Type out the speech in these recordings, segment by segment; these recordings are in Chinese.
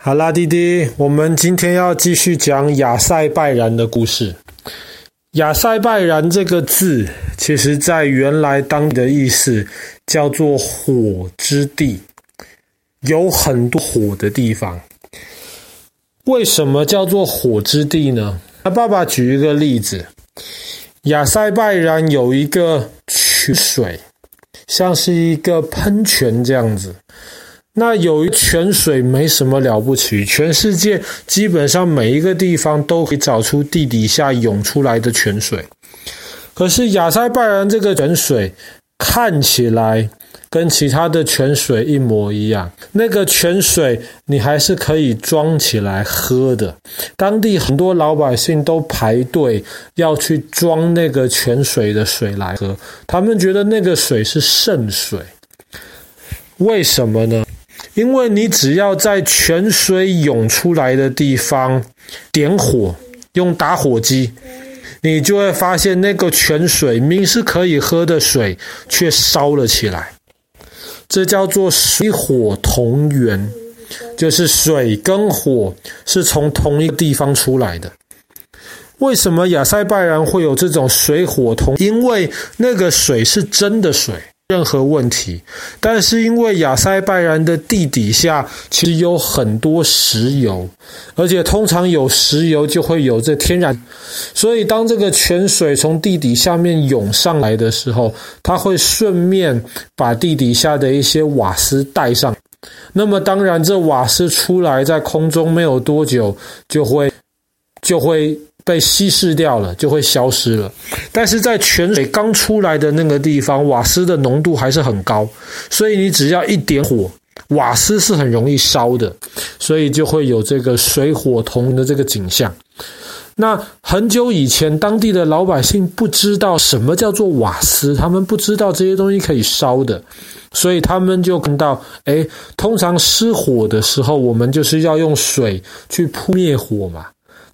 好啦，弟弟，我们今天要继续讲亚塞拜然的故事。亚塞拜然这个字，其实在原来当地的意思叫做火之地，有很多火的地方。为什么叫做火之地呢？那爸爸举一个例子，亚塞拜然有一个泉水，像是一个喷泉这样子。那有一泉水没什么了不起，全世界基本上每一个地方都可以找出地底下涌出来的泉水。可是亚塞拜然这个泉水看起来跟其他的泉水一模一样，那个泉水你还是可以装起来喝的。当地很多老百姓都排队要去装那个泉水的水来喝，他们觉得那个水是圣水。为什么呢？因为你只要在泉水涌出来的地方点火，用打火机，你就会发现那个泉水明明是可以喝的水，却烧了起来。这叫做水火同源，就是水跟火是从同一个地方出来的。为什么亚塞拜然会有这种水火同？因为那个水是真的水。任何问题，但是因为亚塞拜然的地底下其实有很多石油，而且通常有石油就会有这天然，所以当这个泉水从地底下面涌上来的时候，它会顺便把地底下的一些瓦斯带上。那么当然，这瓦斯出来在空中没有多久就会就会。被稀释掉了，就会消失了。但是在泉水刚出来的那个地方，瓦斯的浓度还是很高，所以你只要一点火，瓦斯是很容易烧的，所以就会有这个水火同的这个景象。那很久以前，当地的老百姓不知道什么叫做瓦斯，他们不知道这些东西可以烧的，所以他们就看到，哎，通常失火的时候，我们就是要用水去扑灭火嘛。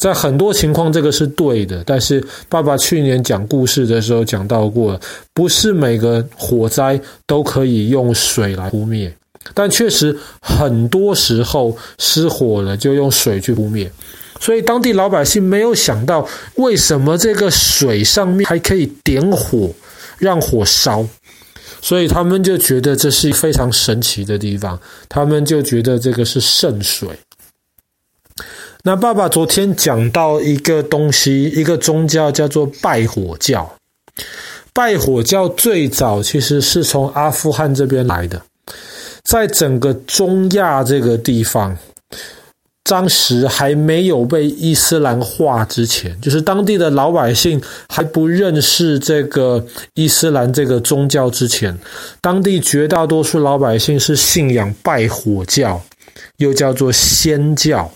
在很多情况，这个是对的。但是爸爸去年讲故事的时候讲到过，不是每个火灾都可以用水来扑灭。但确实很多时候失火了，就用水去扑灭。所以当地老百姓没有想到，为什么这个水上面还可以点火，让火烧。所以他们就觉得这是非常神奇的地方，他们就觉得这个是圣水。那爸爸昨天讲到一个东西，一个宗教叫做拜火教。拜火教最早其实是从阿富汗这边来的，在整个中亚这个地方，当时还没有被伊斯兰化之前，就是当地的老百姓还不认识这个伊斯兰这个宗教之前，当地绝大多数老百姓是信仰拜火教，又叫做仙教。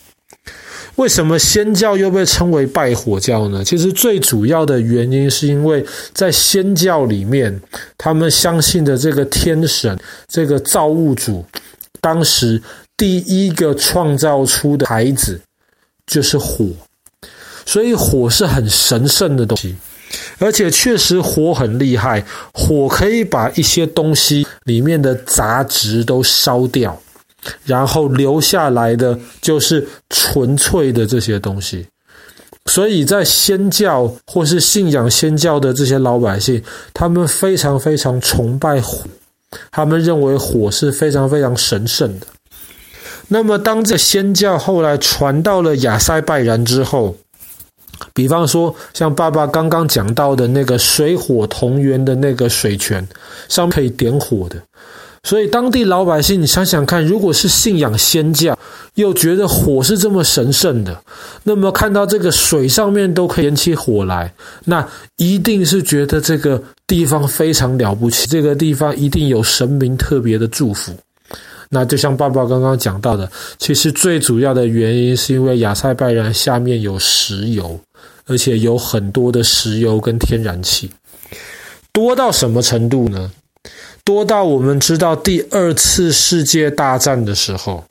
为什么仙教又被称为拜火教呢？其实最主要的原因是因为在仙教里面，他们相信的这个天神，这个造物主，当时第一个创造出的孩子就是火，所以火是很神圣的东西，而且确实火很厉害，火可以把一些东西里面的杂质都烧掉。然后留下来的就是纯粹的这些东西，所以在祆教或是信仰祆教的这些老百姓，他们非常非常崇拜火，他们认为火是非常非常神圣的。那么，当这仙教后来传到了亚塞拜然之后，比方说像爸爸刚刚讲到的那个水火同源的那个水泉，上面可以点火的。所以当地老百姓，你想想看，如果是信仰仙教，又觉得火是这么神圣的，那么看到这个水上面都可以燃起火来，那一定是觉得这个地方非常了不起，这个地方一定有神明特别的祝福。那就像爸爸刚刚讲到的，其实最主要的原因是因为亚塞拜然下面有石油，而且有很多的石油跟天然气，多到什么程度呢？多到我们知道第二次世界大战的时候，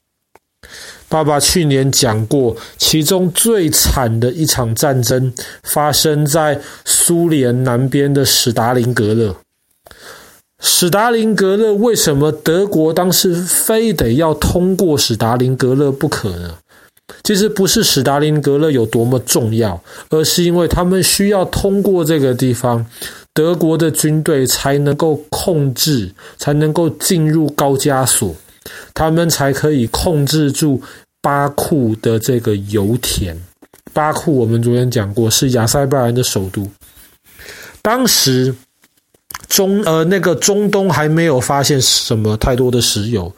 爸爸去年讲过，其中最惨的一场战争发生在苏联南边的史达林格勒。史达林格勒为什么德国当时非得要通过史达林格勒不可呢？其实不是史达林格勒有多么重要，而是因为他们需要通过这个地方，德国的军队才能够控制，才能够进入高加索，他们才可以控制住巴库的这个油田。巴库我们昨天讲过，是亚塞拜然的首都。当时。中呃，那个中东还没有发现什么太多的石油，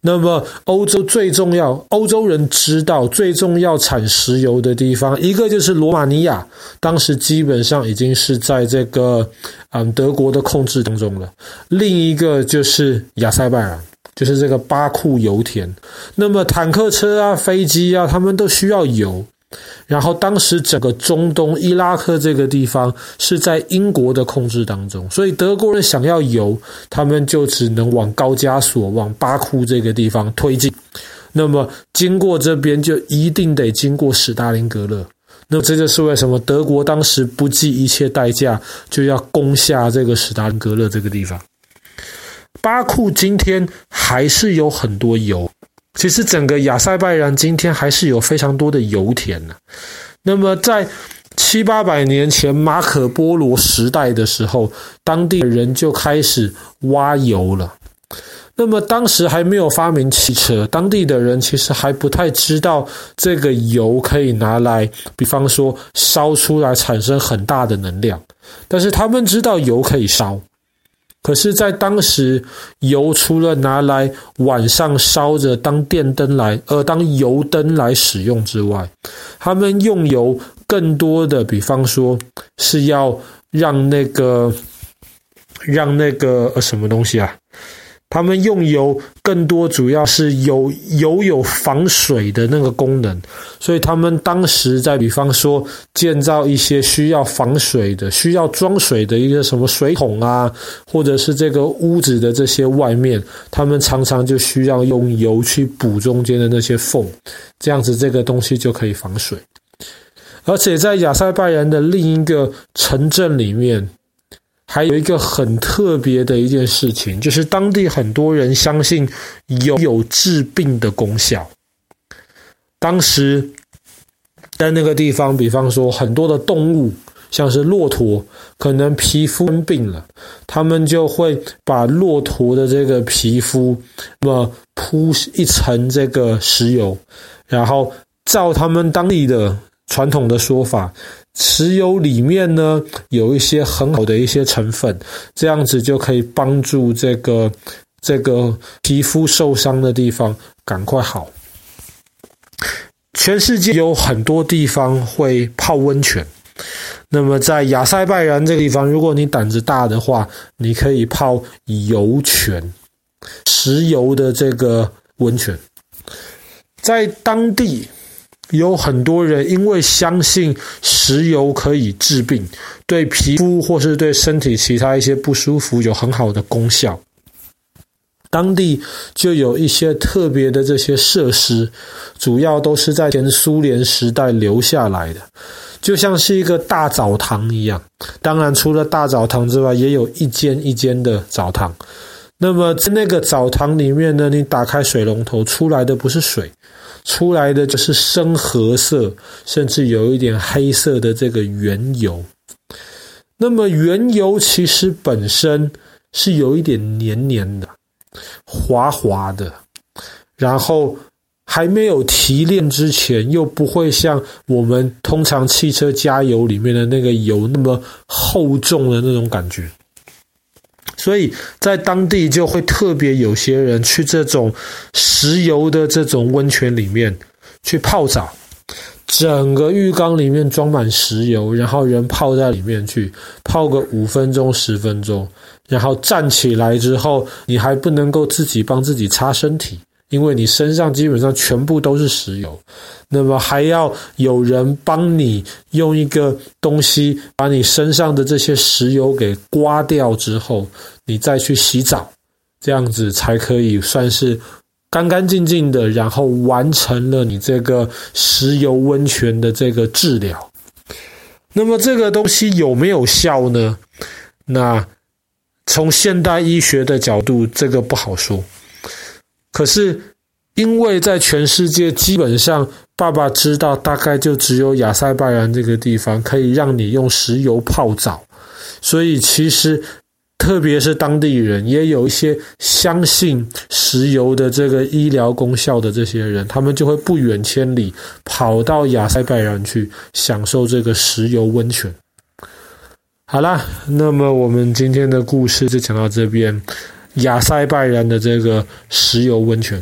那么欧洲最重要，欧洲人知道最重要产石油的地方，一个就是罗马尼亚，当时基本上已经是在这个嗯德国的控制当中了，另一个就是亚塞拜然，就是这个巴库油田，那么坦克车啊、飞机啊，他们都需要油。然后，当时整个中东伊拉克这个地方是在英国的控制当中，所以德国人想要油，他们就只能往高加索、往巴库这个地方推进。那么，经过这边就一定得经过史达林格勒。那这就是为什么德国当时不计一切代价就要攻下这个史达林格勒这个地方。巴库今天还是有很多油。其实整个亚塞拜然今天还是有非常多的油田呢。那么在七八百年前马可波罗时代的时候，当地的人就开始挖油了。那么当时还没有发明汽车，当地的人其实还不太知道这个油可以拿来，比方说烧出来产生很大的能量。但是他们知道油可以烧。可是，在当时，油除了拿来晚上烧着当电灯来，呃，当油灯来使用之外，他们用油更多的，比方说是要让那个，让那个呃什么东西啊？他们用油更多，主要是有油有防水的那个功能，所以他们当时在比方说建造一些需要防水的、需要装水的一个什么水桶啊，或者是这个屋子的这些外面，他们常常就需要用油去补中间的那些缝，这样子这个东西就可以防水。而且在亚塞拜然的另一个城镇里面。还有一个很特别的一件事情，就是当地很多人相信有有治病的功效。当时在那个地方，比方说很多的动物，像是骆驼，可能皮肤生病了，他们就会把骆驼的这个皮肤，那么铺一层这个石油，然后照他们当地的传统的说法。石油里面呢，有一些很好的一些成分，这样子就可以帮助这个这个皮肤受伤的地方赶快好。全世界有很多地方会泡温泉，那么在亚塞拜然这个地方，如果你胆子大的话，你可以泡油泉，石油的这个温泉，在当地。有很多人因为相信石油可以治病，对皮肤或是对身体其他一些不舒服有很好的功效。当地就有一些特别的这些设施，主要都是在前苏联时代留下来的，就像是一个大澡堂一样。当然，除了大澡堂之外，也有一间一间的澡堂。那么在那个澡堂里面呢，你打开水龙头出来的不是水。出来的就是深褐色，甚至有一点黑色的这个原油。那么原油其实本身是有一点黏黏的、滑滑的，然后还没有提炼之前，又不会像我们通常汽车加油里面的那个油那么厚重的那种感觉。所以在当地就会特别有些人去这种石油的这种温泉里面去泡澡，整个浴缸里面装满石油，然后人泡在里面去泡个五分钟十分钟，然后站起来之后，你还不能够自己帮自己擦身体。因为你身上基本上全部都是石油，那么还要有人帮你用一个东西把你身上的这些石油给刮掉之后，你再去洗澡，这样子才可以算是干干净净的，然后完成了你这个石油温泉的这个治疗。那么这个东西有没有效呢？那从现代医学的角度，这个不好说。可是，因为在全世界基本上，爸爸知道大概就只有亚塞拜然这个地方可以让你用石油泡澡，所以其实。特别是当地人，也有一些相信石油的这个医疗功效的这些人，他们就会不远千里跑到亚塞拜然去享受这个石油温泉。好啦，那么我们今天的故事就讲到这边，亚塞拜然的这个石油温泉。